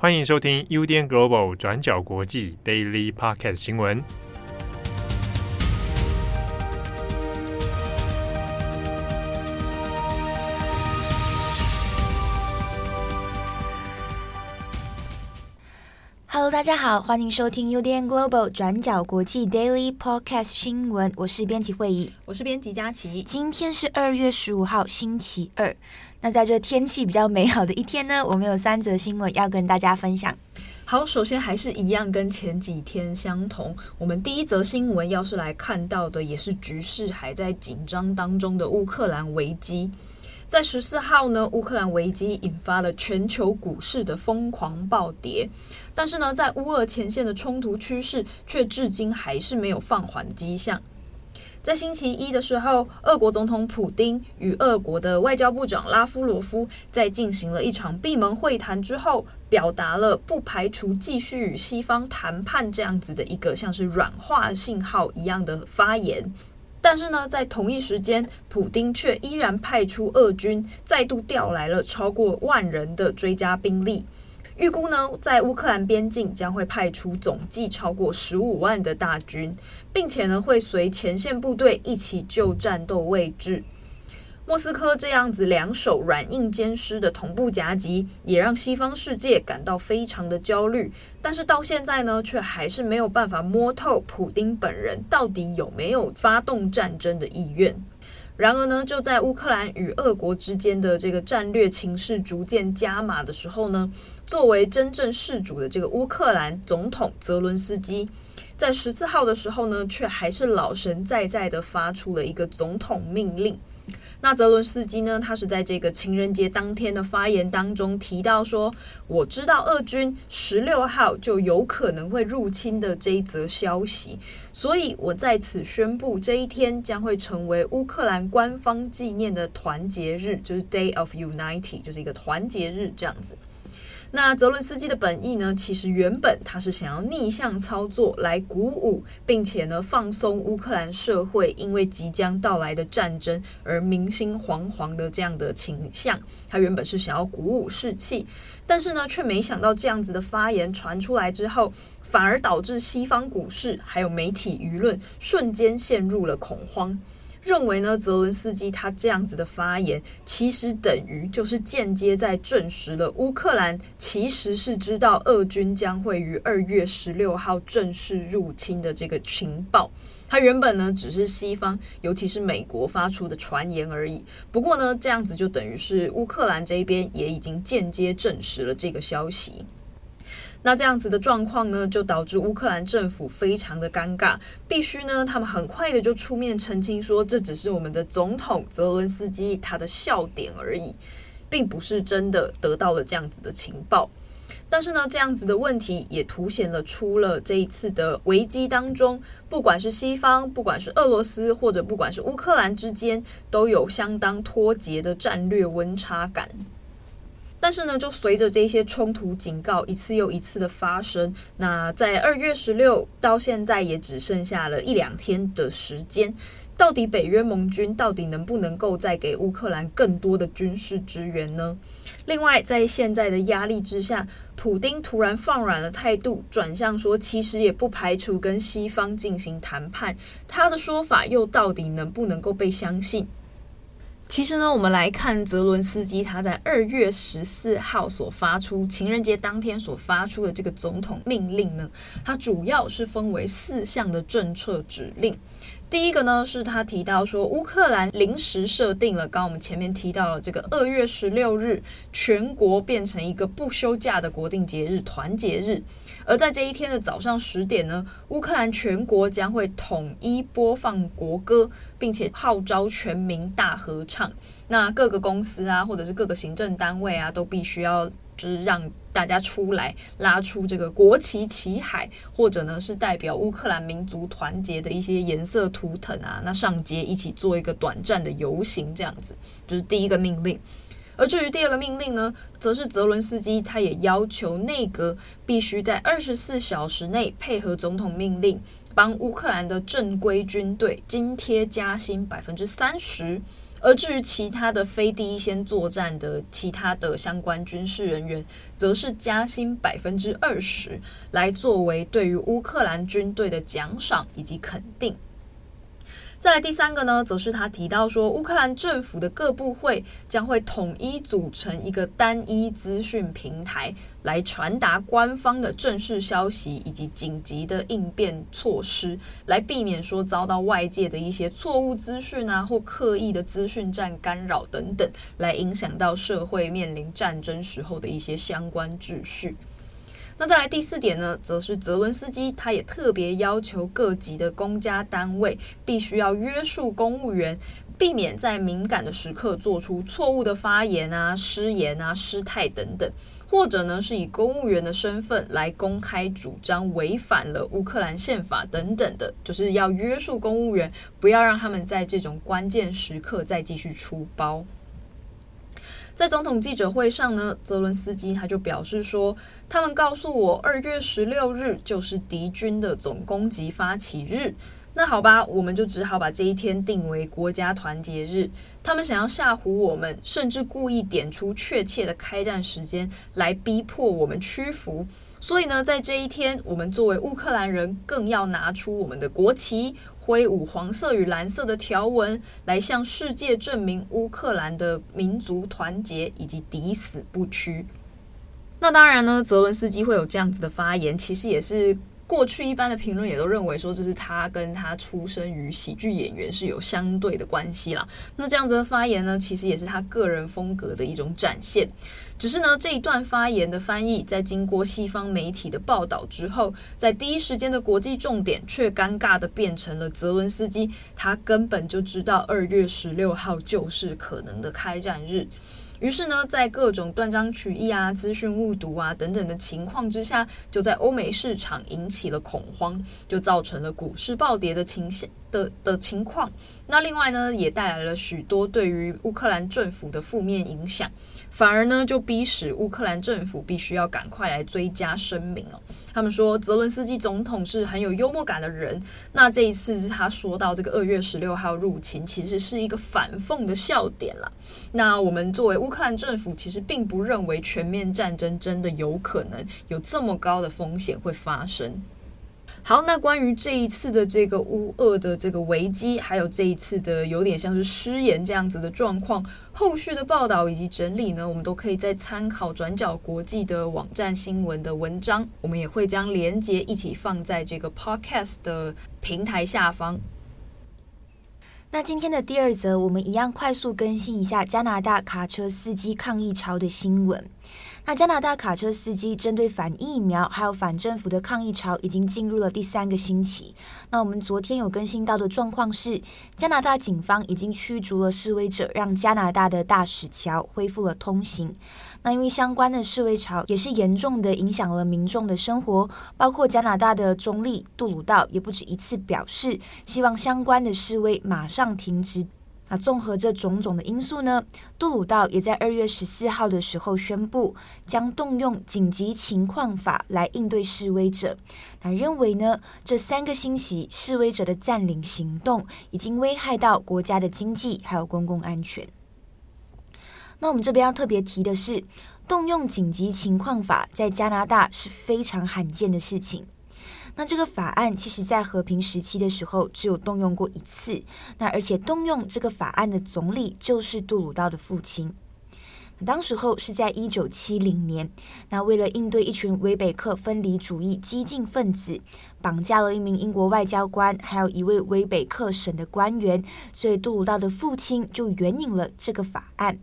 欢迎收听 UDN Global 转角国际 Daily Podcast 新闻。Hello，大家好，欢迎收听 UDN Global 转角国际 Daily Podcast 新闻。我是编辑会议，我是编辑佳琪。今天是二月十五号，星期二。那在这天气比较美好的一天呢，我们有三则新闻要跟大家分享。好，首先还是一样，跟前几天相同。我们第一则新闻要是来看到的，也是局势还在紧张当中的乌克兰危机。在十四号呢，乌克兰危机引发了全球股市的疯狂暴跌，但是呢，在乌俄前线的冲突趋势却至今还是没有放缓迹象。在星期一的时候，俄国总统普丁与俄国的外交部长拉夫罗夫在进行了一场闭门会谈之后，表达了不排除继续与西方谈判这样子的一个像是软化信号一样的发言。但是呢，在同一时间，普丁却依然派出俄军再度调来了超过万人的追加兵力。预估呢，在乌克兰边境将会派出总计超过十五万的大军，并且呢，会随前线部队一起就战斗位置。莫斯科这样子两手软硬兼施的同步夹击，也让西方世界感到非常的焦虑。但是到现在呢，却还是没有办法摸透普丁本人到底有没有发动战争的意愿。然而呢，就在乌克兰与俄国之间的这个战略情势逐渐加码的时候呢，作为真正事主的这个乌克兰总统泽伦斯基，在十四号的时候呢，却还是老神在在的发出了一个总统命令。那泽伦斯基呢，他是在这个情人节当天的发言当中提到说：“我知道俄军十六号就有可能会入侵的这一则消息，所以我在此宣布，这一天将会成为乌克兰官方纪念的团结日，就是 Day of Unity，就是一个团结日这样子。”那泽伦斯基的本意呢，其实原本他是想要逆向操作来鼓舞，并且呢放松乌克兰社会因为即将到来的战争而民心惶惶的这样的倾向。他原本是想要鼓舞士气，但是呢却没想到这样子的发言传出来之后，反而导致西方股市还有媒体舆论瞬间陷入了恐慌。认为呢，泽伦斯基他这样子的发言，其实等于就是间接在证实了乌克兰其实是知道俄军将会于二月十六号正式入侵的这个情报。他原本呢只是西方，尤其是美国发出的传言而已。不过呢，这样子就等于是乌克兰这边也已经间接证实了这个消息。那这样子的状况呢，就导致乌克兰政府非常的尴尬，必须呢，他们很快的就出面澄清说，这只是我们的总统泽伦斯基他的笑点而已，并不是真的得到了这样子的情报。但是呢，这样子的问题也凸显了出了这一次的危机当中，不管是西方，不管是俄罗斯，或者不管是乌克兰之间，都有相当脱节的战略温差感。但是呢，就随着这些冲突警告一次又一次的发生，那在二月十六到现在也只剩下了一两天的时间，到底北约盟军到底能不能够再给乌克兰更多的军事支援呢？另外，在现在的压力之下，普丁突然放软了态度，转向说其实也不排除跟西方进行谈判，他的说法又到底能不能够被相信？其实呢，我们来看泽伦斯基他在二月十四号所发出情人节当天所发出的这个总统命令呢，它主要是分为四项的政策指令。第一个呢，是他提到说，乌克兰临时设定了，刚我们前面提到了这个二月十六日，全国变成一个不休假的国定节日——团结日。而在这一天的早上十点呢，乌克兰全国将会统一播放国歌，并且号召全民大合唱。那各个公司啊，或者是各个行政单位啊，都必须要。就是让大家出来拉出这个国旗旗海，或者呢是代表乌克兰民族团结的一些颜色图腾啊，那上街一起做一个短暂的游行，这样子，就是第一个命令。而至于第二个命令呢，则是泽伦斯基他也要求内阁必须在二十四小时内配合总统命令，帮乌克兰的正规军队津贴加薪百分之三十。而至于其他的非第一线作战的其他的相关军事人员，则是加薪百分之二十，来作为对于乌克兰军队的奖赏以及肯定。再来第三个呢，则是他提到说，乌克兰政府的各部会将会统一组成一个单一资讯平台，来传达官方的正式消息以及紧急的应变措施，来避免说遭到外界的一些错误资讯啊，或刻意的资讯战干扰等等，来影响到社会面临战争时候的一些相关秩序。那再来第四点呢，则是泽伦斯基他也特别要求各级的公家单位必须要约束公务员，避免在敏感的时刻做出错误的发言啊、失言啊、失态等等，或者呢是以公务员的身份来公开主张违反了乌克兰宪法等等的，就是要约束公务员，不要让他们在这种关键时刻再继续出包。在总统记者会上呢，泽伦斯基他就表示说，他们告诉我，二月十六日就是敌军的总攻击发起日。那好吧，我们就只好把这一天定为国家团结日。他们想要吓唬我们，甚至故意点出确切的开战时间来逼迫我们屈服。所以呢，在这一天，我们作为乌克兰人，更要拿出我们的国旗。挥舞黄色与蓝色的条纹，来向世界证明乌克兰的民族团结以及抵死不屈。那当然呢，泽伦斯基会有这样子的发言，其实也是。过去一般的评论也都认为说，这是他跟他出生于喜剧演员是有相对的关系啦。那这样子的发言呢，其实也是他个人风格的一种展现。只是呢，这一段发言的翻译，在经过西方媒体的报道之后，在第一时间的国际重点，却尴尬的变成了泽伦斯基，他根本就知道二月十六号就是可能的开战日。于是呢，在各种断章取义啊、资讯误读啊等等的情况之下，就在欧美市场引起了恐慌，就造成了股市暴跌的倾向的的情况。那另外呢，也带来了许多对于乌克兰政府的负面影响，反而呢，就逼使乌克兰政府必须要赶快来追加声明哦。他们说，泽伦斯基总统是很有幽默感的人。那这一次是他说到这个二月十六号入侵，其实是一个反讽的笑点啦。那我们作为乌乌克兰政府，其实并不认为全面战争真的有可能有这么高的风险会发生。好，那关于这一次的这个乌俄的这个危机，还有这一次的有点像是失言这样子的状况，后续的报道以及整理呢，我们都可以再参考转角国际的网站新闻的文章，我们也会将连结一起放在这个 podcast 的平台下方。那今天的第二则，我们一样快速更新一下加拿大卡车司机抗议潮的新闻。那加拿大卡车司机针对反疫苗还有反政府的抗议潮已经进入了第三个星期。那我们昨天有更新到的状况是，加拿大警方已经驱逐了示威者，让加拿大的大使桥恢复了通行。那因为相关的示威潮也是严重的影响了民众的生活，包括加拿大的总理杜鲁道也不止一次表示，希望相关的示威马上停止。那综合这种种的因素呢，杜鲁道也在二月十四号的时候宣布，将动用紧急情况法来应对示威者。他认为呢，这三个星期示威者的占领行动已经危害到国家的经济还有公共安全。那我们这边要特别提的是，动用紧急情况法在加拿大是非常罕见的事情。那这个法案其实，在和平时期的时候，只有动用过一次。那而且动用这个法案的总理就是杜鲁道的父亲。当时候是在一九七零年。那为了应对一群魁北克分离主义激进分子，绑架了一名英国外交官，还有一位魁北克省的官员，所以杜鲁道的父亲就援引了这个法案。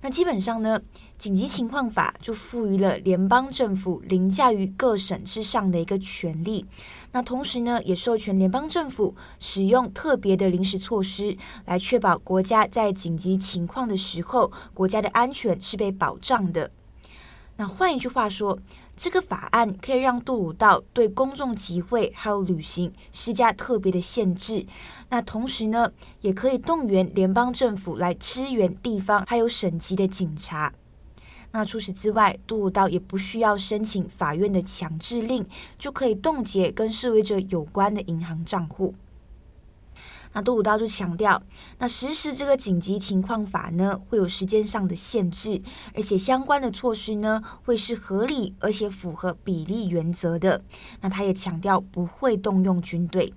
那基本上呢，紧急情况法就赋予了联邦政府凌驾于各省之上的一个权利。那同时呢，也授权联邦政府使用特别的临时措施，来确保国家在紧急情况的时候，国家的安全是被保障的。那换一句话说，这个法案可以让杜鲁道对公众集会还有旅行施加特别的限制。那同时呢，也可以动员联邦政府来支援地方还有省级的警察。那除此之外，杜鲁道也不需要申请法院的强制令，就可以冻结跟示威者有关的银行账户。那杜鲁道就强调，那实施这个紧急情况法呢，会有时间上的限制，而且相关的措施呢，会是合理而且符合比例原则的。那他也强调不会动用军队。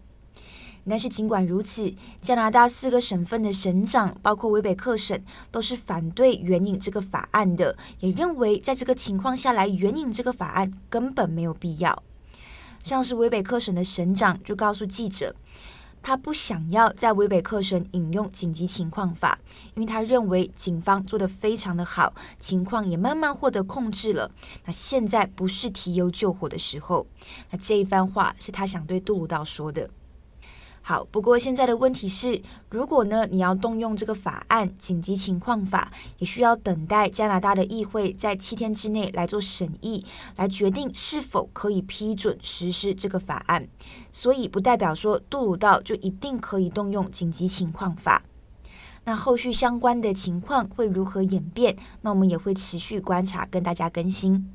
但是尽管如此，加拿大四个省份的省长，包括韦北克省，都是反对援引这个法案的，也认为在这个情况下来援引这个法案根本没有必要。像是维北克省的省长就告诉记者，他不想要在魁北克省引用紧急情况法，因为他认为警方做得非常的好，情况也慢慢获得控制了。那现在不是提油救火的时候。那这一番话是他想对杜鲁道说的。好，不过现在的问题是，如果呢，你要动用这个法案紧急情况法，也需要等待加拿大的议会在七天之内来做审议，来决定是否可以批准实施这个法案。所以不代表说杜鲁道就一定可以动用紧急情况法。那后续相关的情况会如何演变？那我们也会持续观察，跟大家更新。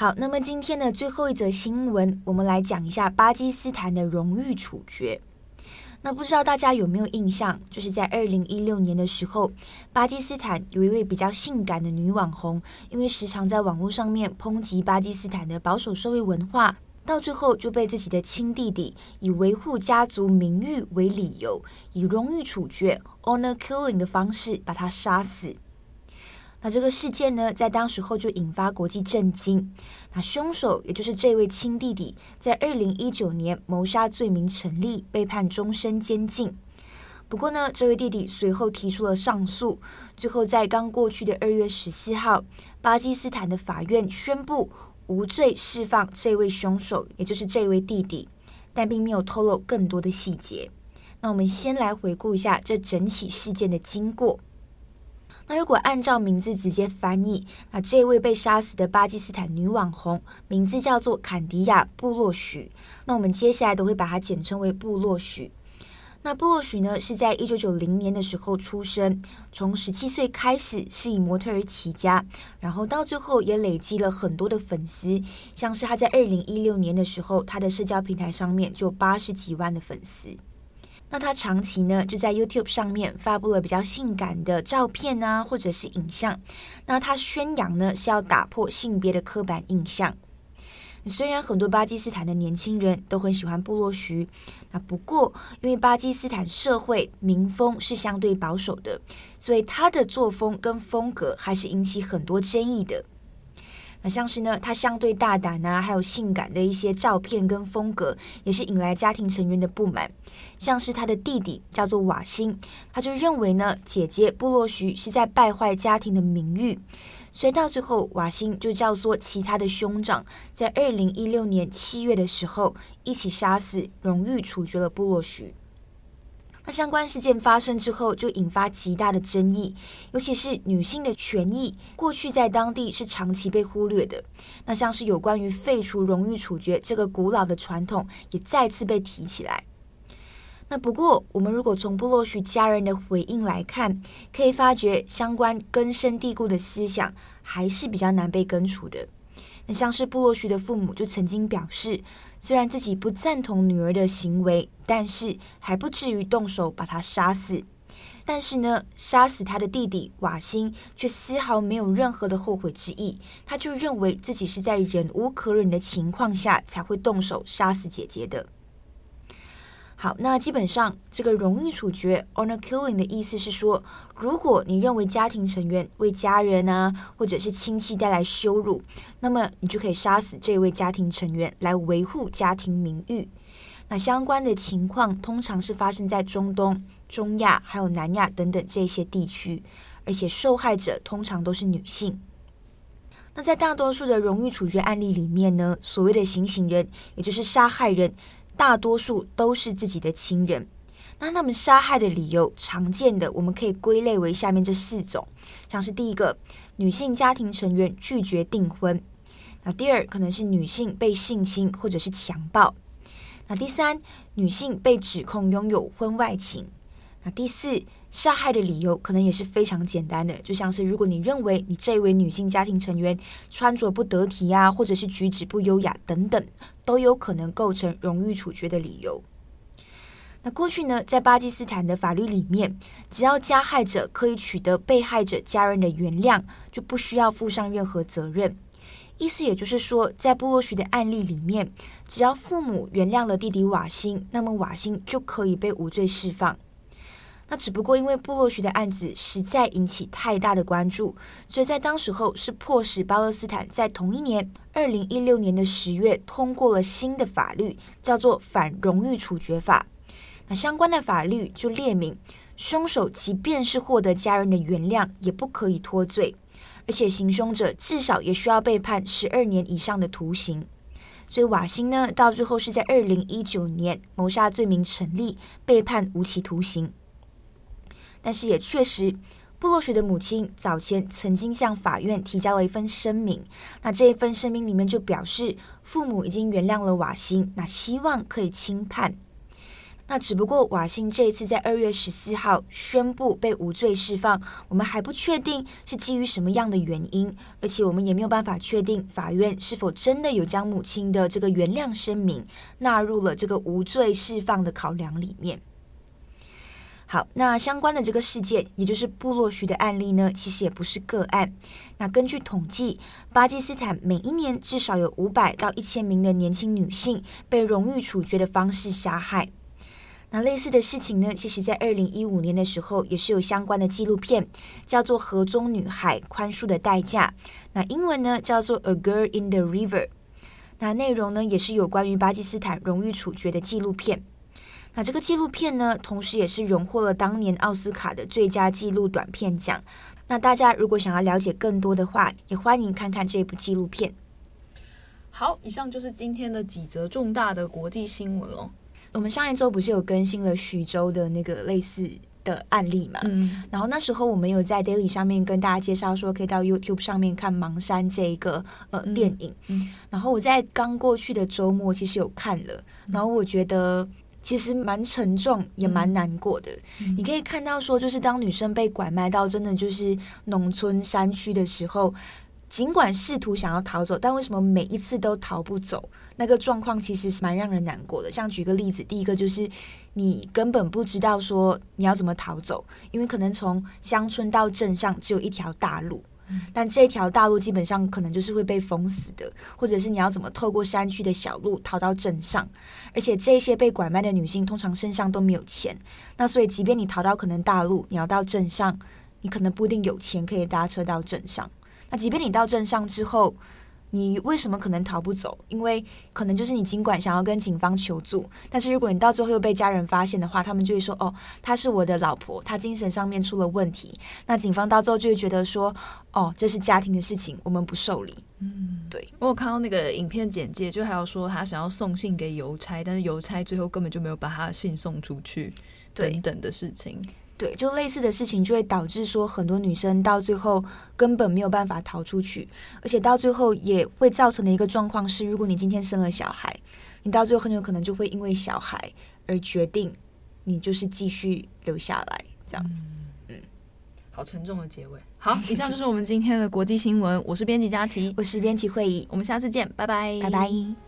好，那么今天的最后一则新闻，我们来讲一下巴基斯坦的荣誉处决。那不知道大家有没有印象，就是在二零一六年的时候，巴基斯坦有一位比较性感的女网红，因为时常在网络上面抨击巴基斯坦的保守社会文化，到最后就被自己的亲弟弟以维护家族名誉为理由，以荣誉处决 （honor killing） 的方式把他杀死。那这个事件呢，在当时候就引发国际震惊。那凶手也就是这位亲弟弟，在二零一九年谋杀罪名成立，被判终身监禁。不过呢，这位弟弟随后提出了上诉，最后在刚过去的二月十四号，巴基斯坦的法院宣布无罪释放这位凶手，也就是这位弟弟，但并没有透露更多的细节。那我们先来回顾一下这整起事件的经过。那如果按照名字直接翻译，那这位被杀死的巴基斯坦女网红名字叫做坎迪亚·布洛许。那我们接下来都会把它简称为布洛许。那布洛许呢，是在一九九零年的时候出生，从十七岁开始是以模特儿起家，然后到最后也累积了很多的粉丝，像是他在二零一六年的时候，他的社交平台上面就八十几万的粉丝。那他长期呢，就在 YouTube 上面发布了比较性感的照片啊，或者是影像。那他宣扬呢，是要打破性别的刻板印象。虽然很多巴基斯坦的年轻人都很喜欢部落徐，那不过因为巴基斯坦社会民风是相对保守的，所以他的作风跟风格还是引起很多争议的。那像是呢，他相对大胆啊，还有性感的一些照片跟风格，也是引来家庭成员的不满。像是他的弟弟叫做瓦辛，他就认为呢，姐姐布洛徐是在败坏家庭的名誉，所以到最后，瓦辛就教唆其他的兄长，在二零一六年七月的时候，一起杀死、荣誉处决了布洛徐。那相关事件发生之后，就引发极大的争议，尤其是女性的权益，过去在当地是长期被忽略的。那像是有关于废除荣誉处决这个古老的传统，也再次被提起来。那不过，我们如果从布洛许家人的回应来看，可以发觉相关根深蒂固的思想还是比较难被根除的。很像是布洛许的父母就曾经表示，虽然自己不赞同女儿的行为，但是还不至于动手把她杀死。但是呢，杀死他的弟弟瓦辛却丝毫没有任何的后悔之意。他就认为自己是在忍无可忍的情况下才会动手杀死姐姐的。好，那基本上这个荣誉处决 （honor killing） 的意思是说，如果你认为家庭成员为家人啊，或者是亲戚带来羞辱，那么你就可以杀死这位家庭成员来维护家庭名誉。那相关的情况通常是发生在中东、中亚还有南亚等等这些地区，而且受害者通常都是女性。那在大多数的荣誉处决案例里面呢，所谓的行刑人，也就是杀害人。大多数都是自己的亲人，那他们杀害的理由常见的，我们可以归类为下面这四种，像是第一个，女性家庭成员拒绝订婚；那第二，可能是女性被性侵或者是强暴；那第三，女性被指控拥有婚外情；那第四，杀害的理由可能也是非常简单的，就像是如果你认为你这位女性家庭成员穿着不得体啊，或者是举止不优雅等等，都有可能构成荣誉处决的理由。那过去呢，在巴基斯坦的法律里面，只要加害者可以取得被害者家人的原谅，就不需要负上任何责任。意思也就是说，在布洛许的案例里面，只要父母原谅了弟弟瓦辛，那么瓦辛就可以被无罪释放。那只不过因为布洛许的案子实在引起太大的关注，所以在当时候是迫使巴勒斯坦在同一年二零一六年的十月通过了新的法律，叫做反荣誉处决法。那相关的法律就列明，凶手即便是获得家人的原谅，也不可以脱罪。而且行凶者至少也需要被判十二年以上的徒刑，所以瓦辛呢，到最后是在二零一九年谋杀罪名成立，被判无期徒刑。但是也确实，布洛许的母亲早前曾经向法院提交了一份声明，那这一份声明里面就表示，父母已经原谅了瓦辛，那希望可以轻判。那只不过瓦辛这一次在二月十四号宣布被无罪释放，我们还不确定是基于什么样的原因，而且我们也没有办法确定法院是否真的有将母亲的这个原谅声明纳入了这个无罪释放的考量里面。好，那相关的这个事件，也就是部落许的案例呢，其实也不是个案。那根据统计，巴基斯坦每一年至少有五百到一千名的年轻女性被荣誉处决的方式杀害。那类似的事情呢，其实在二零一五年的时候，也是有相关的纪录片，叫做《河中女孩宽恕的代价》。那英文呢叫做《A Girl in the River》。那内容呢也是有关于巴基斯坦荣誉处决的纪录片。那这个纪录片呢，同时也是荣获了当年奥斯卡的最佳纪录短片奖。那大家如果想要了解更多的话，也欢迎看看这部纪录片。好，以上就是今天的几则重大的国际新闻哦。我们上一周不是有更新了徐州的那个类似的案例嘛？嗯，然后那时候我们有在 Daily 上面跟大家介绍说，可以到 YouTube 上面看《盲山》这一个呃电影。嗯，然后我在刚过去的周末其实有看了，然后我觉得其实蛮沉重，也蛮难过的。嗯，你可以看到说，就是当女生被拐卖到真的就是农村山区的时候。尽管试图想要逃走，但为什么每一次都逃不走？那个状况其实是蛮让人难过的。像举个例子，第一个就是你根本不知道说你要怎么逃走，因为可能从乡村到镇上只有一条大路，但这条大路基本上可能就是会被封死的，或者是你要怎么透过山区的小路逃到镇上？而且这些被拐卖的女性通常身上都没有钱，那所以即便你逃到可能大路，你要到镇上，你可能不一定有钱可以搭车到镇上。那即便你到镇上之后，你为什么可能逃不走？因为可能就是你尽管想要跟警方求助，但是如果你到最后又被家人发现的话，他们就会说：“哦，她是我的老婆，她精神上面出了问题。”那警方到最后就会觉得说：“哦，这是家庭的事情，我们不受理。”嗯，对。我有看到那个影片简介，就还有说他想要送信给邮差，但是邮差最后根本就没有把他的信送出去，等等的事情。对，就类似的事情就会导致说很多女生到最后根本没有办法逃出去，而且到最后也会造成的一个状况是，如果你今天生了小孩，你到最后很有可能就会因为小孩而决定你就是继续留下来，这样。嗯，嗯，好沉重的结尾。好，以上就是我们今天的国际新闻。我是编辑佳琪，我是编辑慧仪，我们下次见，拜拜，拜拜。